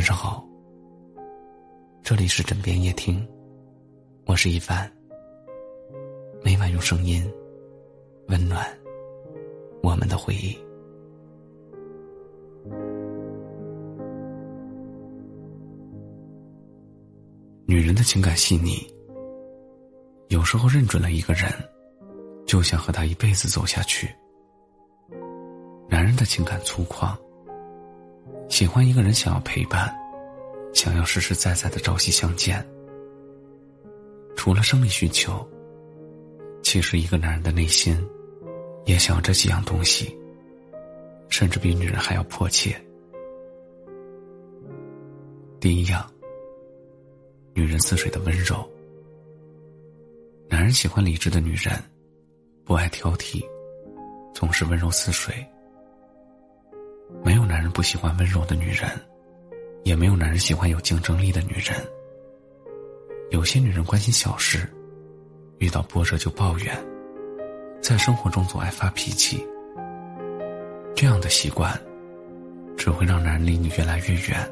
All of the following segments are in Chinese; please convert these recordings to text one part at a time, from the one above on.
晚上好，这里是枕边夜听，我是一凡。每晚用声音温暖我们的回忆。女人的情感细腻，有时候认准了一个人，就想和他一辈子走下去。男人的情感粗犷。喜欢一个人，想要陪伴，想要实实在在的朝夕相见。除了生理需求，其实一个男人的内心，也想要这几样东西，甚至比女人还要迫切。第一样，女人似水的温柔。男人喜欢理智的女人，不爱挑剔，总是温柔似水。没有男人不喜欢温柔的女人，也没有男人喜欢有竞争力的女人。有些女人关心小事，遇到波折就抱怨，在生活中总爱发脾气。这样的习惯，只会让男人离你越来越远。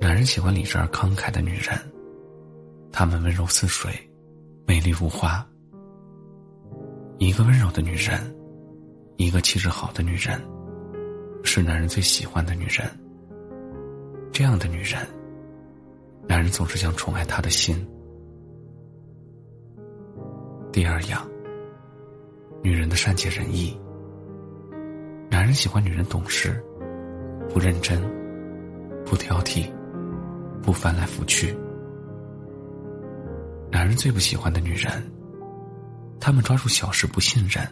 男人喜欢理智而慷慨的女人，她们温柔似水，美丽如花。一个温柔的女人，一个气质好的女人。是男人最喜欢的女人。这样的女人，男人总是想宠爱她的心。第二样，女人的善解人意。男人喜欢女人懂事，不认真，不挑剔，不翻来覆去。男人最不喜欢的女人，他们抓住小事不信任，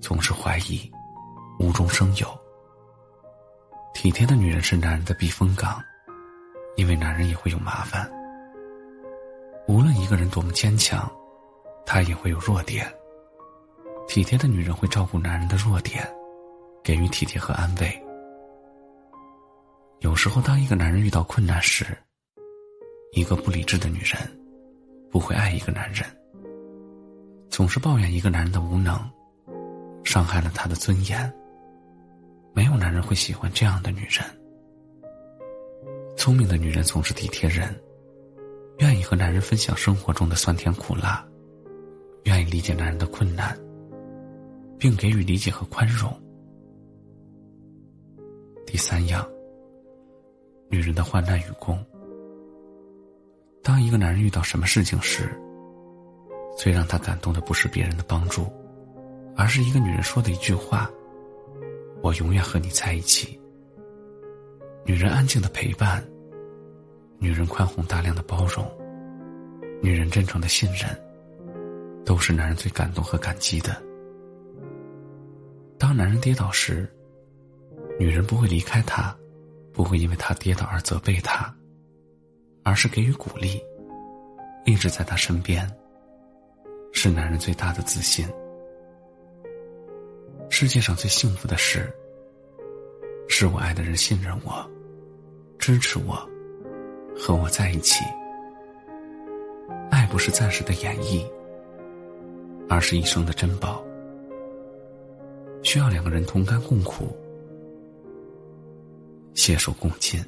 总是怀疑，无中生有。体贴的女人是男人的避风港，因为男人也会有麻烦。无论一个人多么坚强，他也会有弱点。体贴的女人会照顾男人的弱点，给予体贴和安慰。有时候，当一个男人遇到困难时，一个不理智的女人不会爱一个男人，总是抱怨一个男人的无能，伤害了他的尊严。没有男人会喜欢这样的女人。聪明的女人总是体贴人，愿意和男人分享生活中的酸甜苦辣，愿意理解男人的困难，并给予理解和宽容。第三样，女人的患难与共。当一个男人遇到什么事情时，最让他感动的不是别人的帮助，而是一个女人说的一句话。我永远和你在一起。女人安静的陪伴，女人宽宏大量的包容，女人真诚的信任，都是男人最感动和感激的。当男人跌倒时，女人不会离开他，不会因为他跌倒而责备他，而是给予鼓励，一直在他身边，是男人最大的自信。世界上最幸福的事，是我爱的人信任我、支持我、和我在一起。爱不是暂时的演绎，而是一生的珍宝，需要两个人同甘共苦、携手共进。